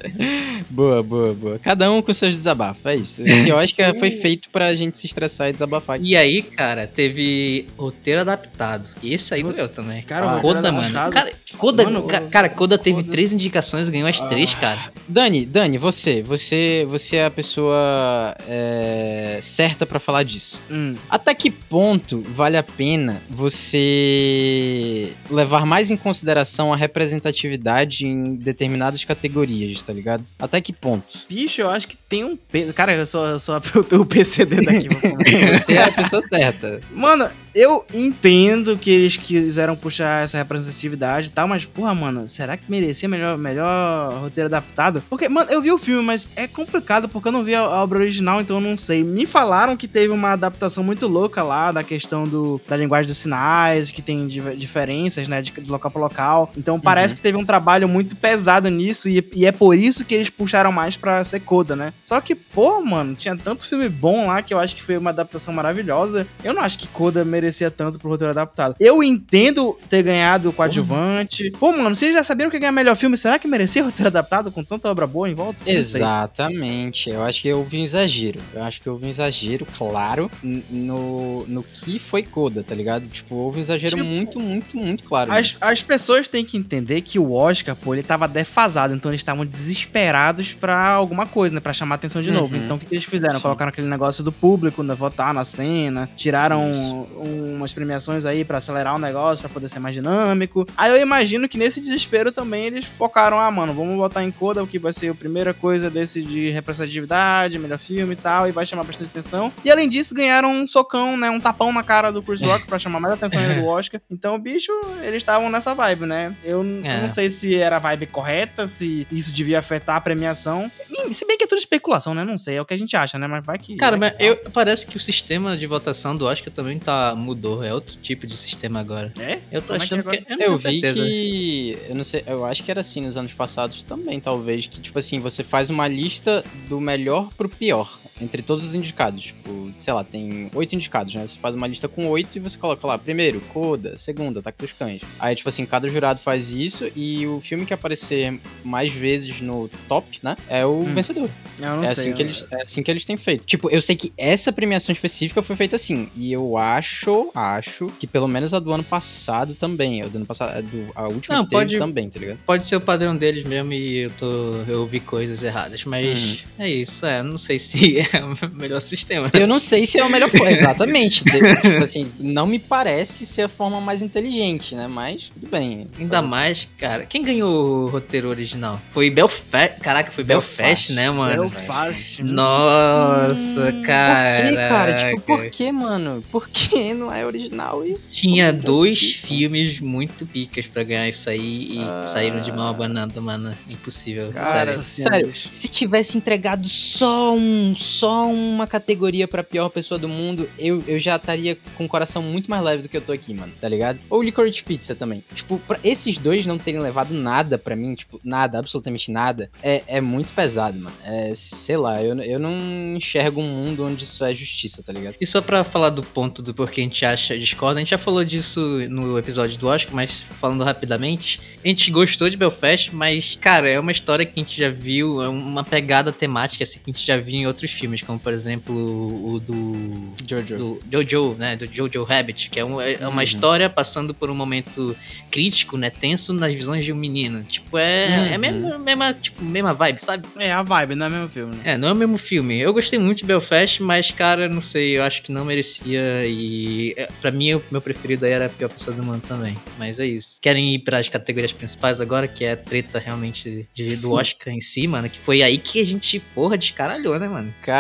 Boa, boa, boa. Cada um com seus desabafos, é isso. Esse Oscar foi feito pra gente se estressar e desabafar. E aí, cara, teve roteiro adaptado. Esse aí doeu também. Cara, Ah, Coda, mano. Cara, Coda, Mano, ca- cara, Coda teve Coda- três indicações e ganhou as três, Ah. cara. Dani, Dani, você, você, você é a pessoa é, certa pra falar disso. Hum. Até que ponto vale a pena você levar mais em consideração a representatividade em determinadas categorias, tá ligado? Até que ponto? Bicho, eu acho que tem um peso. Cara, eu sou, eu sou o PCD daqui. Você é a pessoa certa. mano, eu entendo que eles quiseram puxar essa representatividade e tal, mas, porra, mano, será que merecia melhor, melhor roteiro adaptado? Porque, mano, eu vi o filme, mas é complicado porque eu não vi a, a obra original, então eu não sei. Me falaram que teve uma adaptação muito louca lá da questão do, da linguagem dos sinais, que tem di- diferenças, né, de, de local pra local. Então parece que teve um trabalho muito pesado nisso e, e é por isso que eles puxaram mais pra ser Coda, né? Só que, pô, mano, tinha tanto filme bom lá que eu acho que foi uma adaptação maravilhosa. Eu não acho que Coda merecia tanto pro roteiro adaptado. Eu entendo ter ganhado o coadjuvante. Pô, mano, vocês já sabiam que ganhar melhor filme, será que merecia roteiro adaptado com tanta obra boa em volta? Exatamente. Eu acho que houve um exagero. Eu acho que houve um exagero, claro, no, no que foi Coda, tá ligado? Tipo, houve um exagero Tipo, muito, muito, muito claro. As, as pessoas têm que entender que o Oscar, pô, ele tava defasado, então eles estavam desesperados pra alguma coisa, né? Pra chamar atenção de novo. Uhum. Então o que, que eles fizeram? Sim. Colocaram aquele negócio do público, né? Votar na cena, tiraram Isso. Umas premiações aí pra acelerar o negócio, pra poder ser mais dinâmico. Aí eu imagino que nesse desespero também eles focaram, ah, mano, vamos botar em Coda, o que vai ser a primeira coisa desse de representatividade, melhor filme e tal, e vai chamar bastante atenção. E além disso, ganharam um socão, né? Um tapão na cara do Chris Rock pra chamar mais atenção ainda do Oscar. Então, bicho, eles estavam nessa vibe, né? Eu, É. não sei se era a vibe correta, se isso devia afetar a premiação. Se bem que é tudo especulação, né? Não sei, é o que a gente acha, né? Mas vai que. Cara, vai mas que eu, parece que o sistema de votação do Oscar também tá mudou. É outro tipo de sistema agora. É? Eu tô Como é que achando que. Eu não Eu tenho vi certeza. que. Eu não sei, eu acho que era assim nos anos passados também, talvez. Que, tipo assim, você faz uma lista do melhor pro pior. Entre todos os indicados. Tipo, sei lá, tem oito indicados, né? Você faz uma lista com oito e você coloca lá, primeiro, Coda, segundo, Ataque dos Cães. Aí, tipo assim, cada jurado faz isso e o filme que aparecer mais vezes no top, né? É o Hum. vencedor. Eu não é, sei. assim que eles, é assim que eles têm feito. Tipo, eu sei que essa premiação específica foi feita assim. E eu acho acho, que pelo menos a do ano passado também. A do ano passado, a, do, a última Não, pode- também, tá ligado? Pode ser o padrão deles mesmo e eu tô. Eu ouvi coisas erradas. Mas é isso, é. Não sei se é o melhor sistema. Eu não sei se é a melhor forma. Exatamente. De- tipo assim, não me parece ser a forma mais inteligente, né? Mas tudo bem. Ainda mais, cara. Quem ganhou o roteiro original? Foi Belfast. Caraca, foi Belfast, Belfast. né, mano? Belfast. Nossa, cara. Por que, cara? Tipo, por que, mano? Por que não é original isso? Tinha Puta dois filmes muito picas pra ganhar isso aí e Ah. saíram de mão abanando, mano. Impossível. Cara, sério. sério, se tivesse entregado só um, só uma categoria pra pior pessoa do mundo, eu, eu já estaria com o coração muito mais leve do que eu tô aqui, mano, tá ligado? Ou Licorice Pizza também. Tipo, pra esses dois não terem levado nada pra mim, tipo, nada, absolutamente nada, é, é muito pesado, mano. É, sei lá, eu, eu não enxergo um mundo onde isso é justiça, tá ligado? E só pra falar do ponto do porquê a gente acha discorda, a gente já falou disso no episódio do Oscar, mas falando rapidamente, a gente gostou de Belfast, mas, cara, é uma história que a gente já viu, é uma pegada temática assim, que a gente já viu em outros filmes, como por exemplo o do Jojo. do Jojo, né, do Jojo Rabbit, que é, um- é uma Uhum. história passando por um momento crítico, né, tenso nas visões de um menino. Tipo, é, é a Uhum. mesma, mesma, tipo, mesma vibe, sabe? É a vibe, não é o mesmo filme, né? É, não é o mesmo filme. Eu gostei muito de Belfast, mas, cara, não sei, eu acho que não merecia. E é, pra mim, o meu preferido aí era a pior pessoa do mundo também. Mas é isso. Querem ir pras categorias principais agora, que é a treta realmente de- do Oscar em si, mano. Que foi aí que a gente, porra, descaralhou, né, mano? Cara,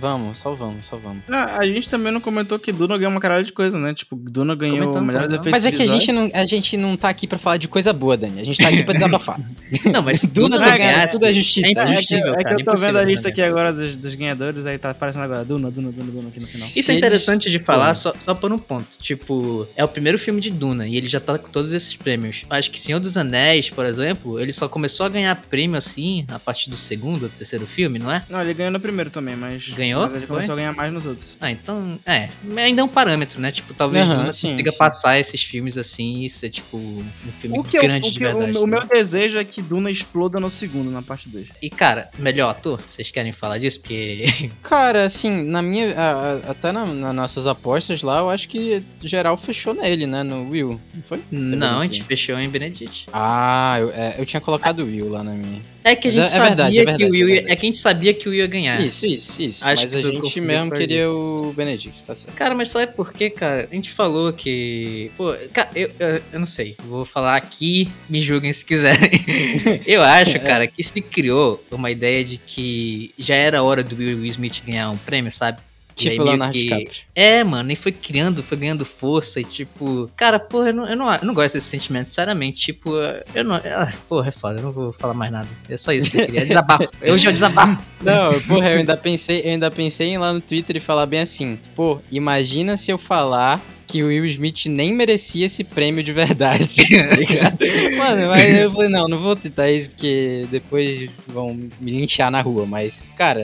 vamos, só vamos, só vamos. Ah, a gente também não comentou que Duna ganhou uma caralho de coisa, né? Tipo, Duna ganhou melhores comentamos. efeitos Mas é que a gente, não, a gente não tá aqui pra falar de coisa boa, Dani. A gente tá aqui pra desabafar. Não, mas Duna tudo não é, ganha, ganhasse. tudo é justiça. É É, é que, é cara, eu tô vendo a lista né? aqui agora dos, dos ganhadores, aí tá aparecendo agora Duna, Duna, Duna, Duna aqui no final. Isso é interessante de falar só, só por um ponto. Tipo, é o primeiro filme de Duna e ele já tá com todos esses prêmios. Acho que Senhor dos Anéis, por exemplo, ele só começou a ganhar prêmio assim a partir do segundo terceiro filme, não é? Não, ele ganhou no primeiro também, mas. Ganhou? Mas ele Foi? começou a ganhar mais nos outros. Ah, então. É, ainda é um parâmetro, né? Tipo, talvez Aham, Duna sim, consiga sim. passar esses filmes assim e ser, tipo, um filme O que eu- grande o de que eu- verdade. o, né? meu desejo é que Duna exploda no segundo, na parte 2. E, cara, melhor ator? Vocês querem falar disso? Porque. Cara, assim, na minha. a- a- até na- nas nossas apostas lá, eu acho que geral fechou nele, né? No Will. Não foi? não, a gente fechou em Benedict. Ah, eu, é, eu tinha colocado o Will lá na minha. É que a gente é- é sabia verdade, é que verdade, o Will é ia, é que a gente sabia que o Will ia ganhar. Isso, isso, isso. Acho Mas que a gente mesmo queria o Benedict, tá certo. Cara, mas sabe por quê, cara? A gente falou que. Pô, cara, eu, eu, eu não sei. Vou falar aqui, me julguem se quiserem. eu acho, cara, que se criou uma ideia de que já era hora do Will Smith ganhar um prêmio, sabe? Tipo Leonardo que- DiCaprio. É, mano, e foi criando, foi ganhando força e tipo. Cara, porra, eu não, eu não, eu não gosto desse sentimento, sinceramente. Tipo, eu não. Ah, porra, é foda, eu não vou falar mais nada. É só isso que eu queria. Desabafo. Hoje é o desabafo. Não, porra, eu ainda pensei, eu ainda pensei em ir lá no Twitter e falar bem assim, pô, imagina se eu falar que o Will Smith nem merecia esse prêmio de verdade, tá ligado? Mano, mas eu falei, não, não vou citar isso porque depois vão me linchar na rua, mas, cara,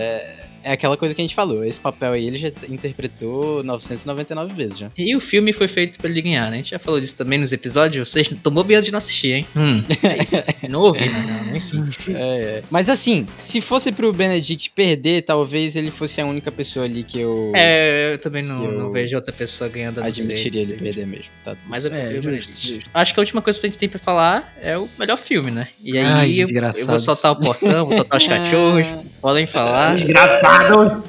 é, é aquela coisa que a gente falou, esse papel aí ele já interpretou 999 vezes já. E o filme foi feito pra ele ganhar, né? A gente já falou disso também nos episódios. Vocês tomou bem de não assistir, hein? Hum, é isso. Não ouvi, não, não, enfim. É, é. Mas assim, se fosse pro Benedict perder, talvez ele fosse a única pessoa ali que eu É, eu também não, eu não vejo outra pessoa ganhando a admitiria ele perder mesmo, tá? Mas eu É, o justo. Acho que a última coisa que a gente tem pra falar é o melhor filme, né? E aí Ai, eu, eu vou soltar o portão, vou soltar os cachorros, podem falar. Desgraçado!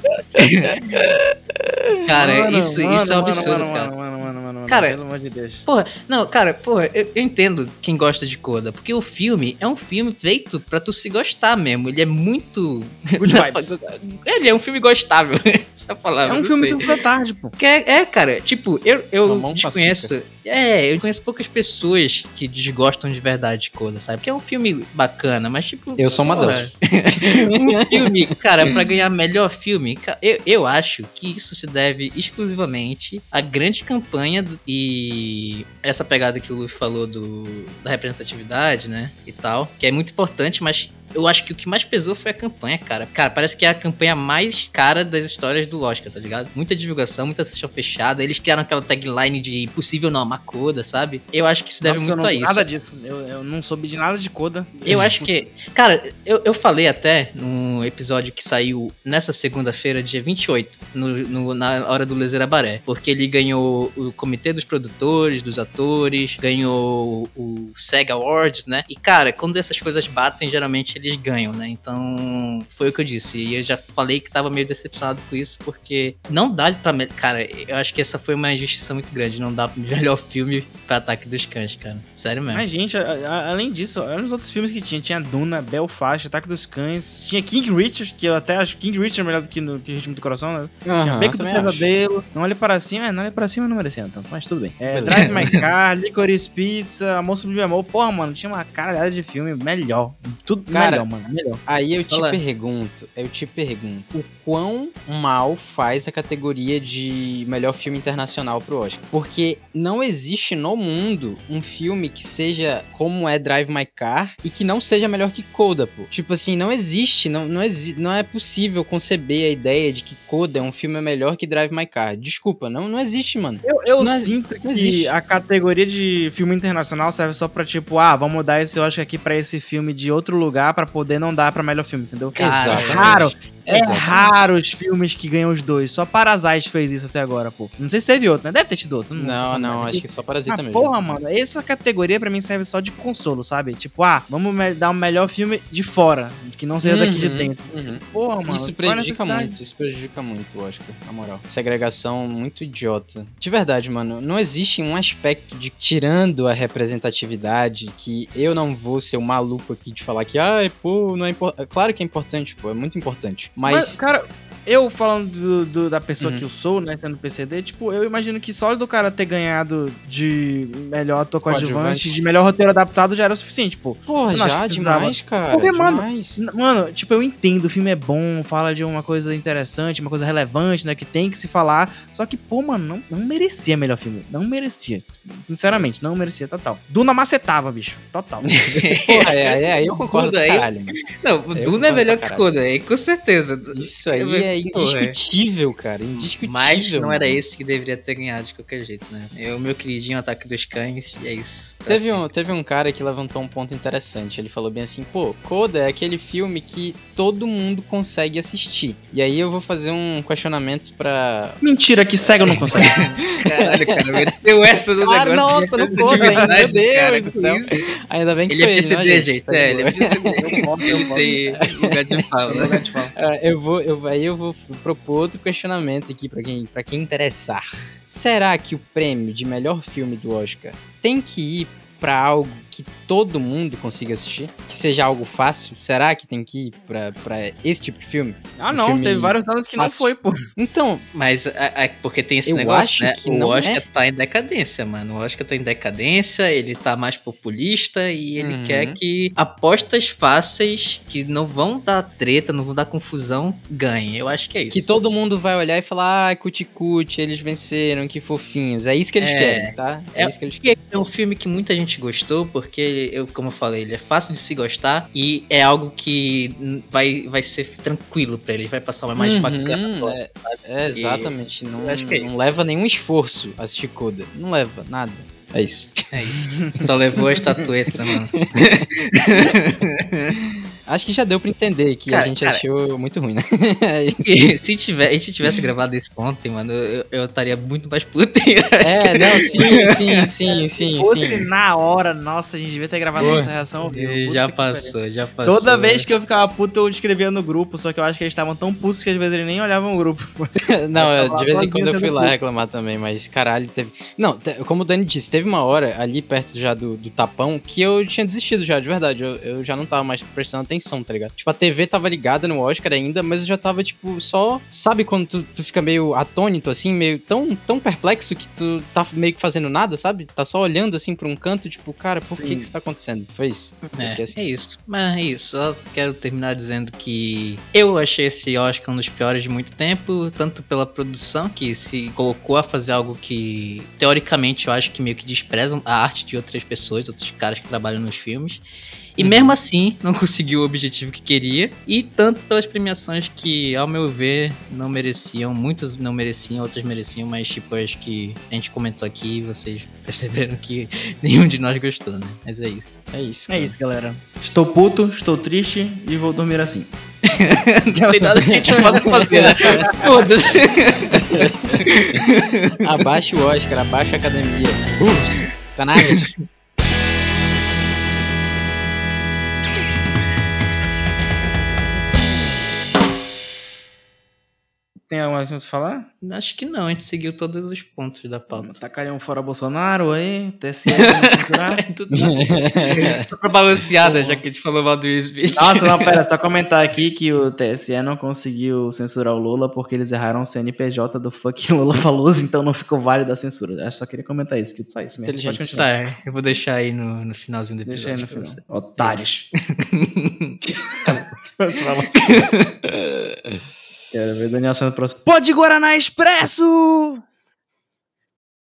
Cara, isso, isso é um absurdo, mano, cara. Mano, mano, mano, mano, mano, Cara, pelo amor de Deus. Porra, não, cara, porra, eu, eu entendo quem gosta de Coda, porque o filme é um filme feito pra tu se gostar mesmo. Ele é muito. Good vibes. Ele é um filme gostável, essa É palavra. um não filme sei. da tarde, pô. Que é, é, cara, tipo, eu, eu desconheço. É, eu conheço poucas pessoas que desgostam de verdade de Coda, sabe? Porque é um filme bacana, mas tipo. Eu sou uma delas. um filme, cara, pra ganhar melhor filme, eu, eu acho que isso se deve exclusivamente à grande campanha do- e essa pegada que o Luffy falou do, da representatividade, né? E tal, que é muito importante, mas eu acho que o que mais pesou foi a campanha, cara. Cara, parece que é a campanha mais cara das histórias do Oscar, tá ligado? Muita divulgação, muita sessão fechada. Eles criaram aquela tagline de impossível não amar Coda, sabe? Eu acho que isso deve Nossa, eu muito não a isso. Nada disso. Eu, eu não soube de nada de Coda. Eu acho que. Cara, eu, eu falei até num episódio que saiu nessa segunda-feira, dia 28, no, no, na hora do Lezeira Baré. Porque ele ganhou o comitê dos produtores, dos atores, ganhou o SEG Awards, né? E, cara, quando essas coisas batem, geralmente eles ganham, né? Então, foi o que eu disse. E eu já falei que tava meio decepcionado com isso, porque não dá pra. Cara, eu acho que essa foi uma injustiça muito grande. Não dá melhor filme pra Ataque dos Cães, cara. Sério mesmo. Mas, gente, a- a- além disso, olha os outros filmes que tinha. Tinha Duna, Belfast, Ataque dos Cães. Tinha King Richard, que eu até acho King Richard melhor do que no que Ritmo do Coração, né? Aham, Beco do. Pesadelo. Não olhe para cima. É, não olhe para cima não merecia tanto, mas tudo bem. É. Drive My Car, Licorice Pizza, Amor Sublime Amor. Porra, mano, tinha uma caralhada de filme melhor. Tudo Cara, melhor, mano. Melhor. Aí eu te Fala. pergunto, eu te pergunto, o quão mal faz a categoria de melhor filme internacional pro Oscar? Porque não existe no mundo um filme que seja como é Drive My Car e que não seja melhor que Coda, pô. Tipo assim, não existe, não, não, exi não é possível conceber a ideia de que Coda é um filme melhor que Drive My Car. Desculpa, não, não existe, mano. Eu, eu Não sinto não que existe. a categoria de filme internacional serve só pra, tipo, ah, vamos dar esse Oscar aqui pra esse filme de outro lugar pra poder não dar pra melhor filme, entendeu? Cara, é raro. É Exatamente. raro os filmes que ganham os dois. Só Parasite fez isso até agora, pô. Não sei se teve outro, né? Deve ter tido outro. Não, não, acho que só Parasita Ah, mesmo. porra, mano, essa categoria pra mim serve só de consolo, sabe? Tipo, ah, vamos dar um melhor filme de fora, que não seja daqui de Uhum, dentro. uhum. Porra, mano. Isso prejudica muito, isso prejudica muito, eu acho na moral. Segregação muito idiota. De verdade, mano, não existe um aspecto de tirando a representatividade que eu não vou ser o maluco aqui de falar que, ai, pô, não é importante. Claro que é importante, pô, é muito importante. Mas, Mas, cara, eu falando do- do- da pessoa Uhum. que eu sou, né, sendo PCD, tipo, eu imagino que só do cara ter ganhado de melhor ator coadjuvante, de melhor roteiro adaptado já era o suficiente, pô. porra, já precisava. demais, cara. Porque, mano, demais. N- Mano, tipo, eu entendo, o filme é bom, fala de uma coisa interessante, uma coisa relevante, né, que tem que se falar, só que, pô, mano, não, não merecia melhor filme, não merecia, sinceramente, não merecia, total. Duna macetava, bicho, total. Porra, é, é, aí eu concordo aí. caralho, mano. Não, o Eu Duna é melhor que Coda, aí com certeza. Isso aí Eu- é é. indiscutível, cara. Indiscutível. Mas não era esse que deveria ter ganhado de qualquer jeito, né? Eu, meu queridinho Ataque dos Cães, e é isso. Teve sempre. um, teve um cara que levantou um ponto interessante. Ele falou bem assim: pô, Coda é aquele filme que todo mundo consegue assistir. E aí eu vou fazer um questionamento pra. Mentira, que cego não consegue. Caralho, cara, meteu essa no Cara, negócio. nossa, de no Coda, hein? verdade, Meu Deus cara, do céu. isso. Ainda bem que Ele é foi ele, PCD, né, gente. Tá É, ele é. PCD. Não tem lugar de fala. né? É, eu vou, eu, aí eu vou propor outro questionamento aqui pra quem, pra quem interessar. Será que o prêmio de melhor filme do Oscar tem que ir pra algo que todo mundo consiga assistir? Que seja algo fácil? Será que tem que ir pra, pra esse tipo de filme? Ah, Um não, filme teve vários anos que não fácil. foi, pô. Então, Mas é, é porque tem esse Eu negócio, acho né? que o não Oscar é. tá em decadência, mano. O Oscar tá em decadência, ele tá mais populista e ele Uhum. quer que apostas fáceis, que não vão dar treta, não vão dar confusão, ganhem. Eu acho que é isso. que todo mundo vai olhar e falar, ah, cuticute, eles venceram, que fofinhos. É isso que eles É. querem, tá? É, É, isso que eles porque é um filme que muita gente gostou, porque, eu, como eu falei, ele é fácil de se gostar e é algo que vai, vai ser tranquilo pra ele, vai passar uma imagem Uhum, bacana. pra- é, é, exatamente. Não, acho que é não leva nenhum esforço assistir Coda. Não leva, nada. É isso. É isso. Só levou a estatueta, mano. Acho que já deu pra entender que a Cara, gente cara. achou muito ruim, né? É isso. Se tiver, a gente tivesse gravado isso ontem, mano, eu, eu estaria muito mais puto. Eu acho É, não, sim, sim, sim, sim, Se fosse sim. na hora, nossa, a gente devia ter gravado Porra. essa reação ao vivo. que já que pariu. passou, já passou. Toda vez que eu ficava puto, eu escrevia no grupo, só que eu acho que eles estavam tão putos que às vezes eles nem olhavam o grupo. Não, Eu de vez em quando eu fui lá puto. reclamar também, mas caralho, teve. Não, te- como o Dani disse, teve uma hora ali perto já do, do tapão que eu tinha desistido já, de verdade. Eu, eu já não tava mais prestando atenção, tá ligado? Tipo, a TV tava ligada no Oscar ainda, mas eu já tava, tipo, só. Sabe quando tu, tu fica meio atônito, assim, meio tão, tão perplexo que tu tá meio que fazendo nada, sabe? Tá só olhando assim pra um canto, tipo, cara, por que Sim. que isso tá acontecendo? Foi isso. É, assim. é isso. Mas é isso. Só quero terminar dizendo que eu achei esse Oscar um dos piores de muito tempo, tanto pela produção, que se colocou a fazer algo que, teoricamente, eu acho que meio que desprezam a arte de outras pessoas, outros caras que trabalham nos filmes. E mesmo assim, não conseguiu o objetivo que queria. E tanto pelas premiações que, ao meu ver, não mereciam. Muitas não mereciam, outras mereciam, mas tipo, as que a gente comentou aqui, vocês perceberam que nenhum de nós gostou, né? Mas é isso. É isso. É cara. isso, galera. Estou puto, estou triste e vou dormir assim. não tem nada que a gente possa fazer, né? Foda-se. Abaixa o Oscar, abaixa a academia. Burros, canalhas. Tem alguma coisa pra falar? Acho que não, a gente seguiu todos os pontos da pauta. Tacaria um fora Bolsonaro aí, TSE, Só pra balanceada, já que a gente falou mal do Smith. Nossa, não, pera, só comentar aqui que o TSE não conseguiu censurar o Lula porque eles erraram o CNPJ do fuck Lula Faloso, então não ficou válido a censura. Eu só queria comentar isso, que só isso mesmo. Inteligente. Tá, eu vou deixar aí no, no finalzinho do Deixa episódio. aí no final. você. Otários. Quero ver Daniel sendo próximo. Pode Guaraná Expresso!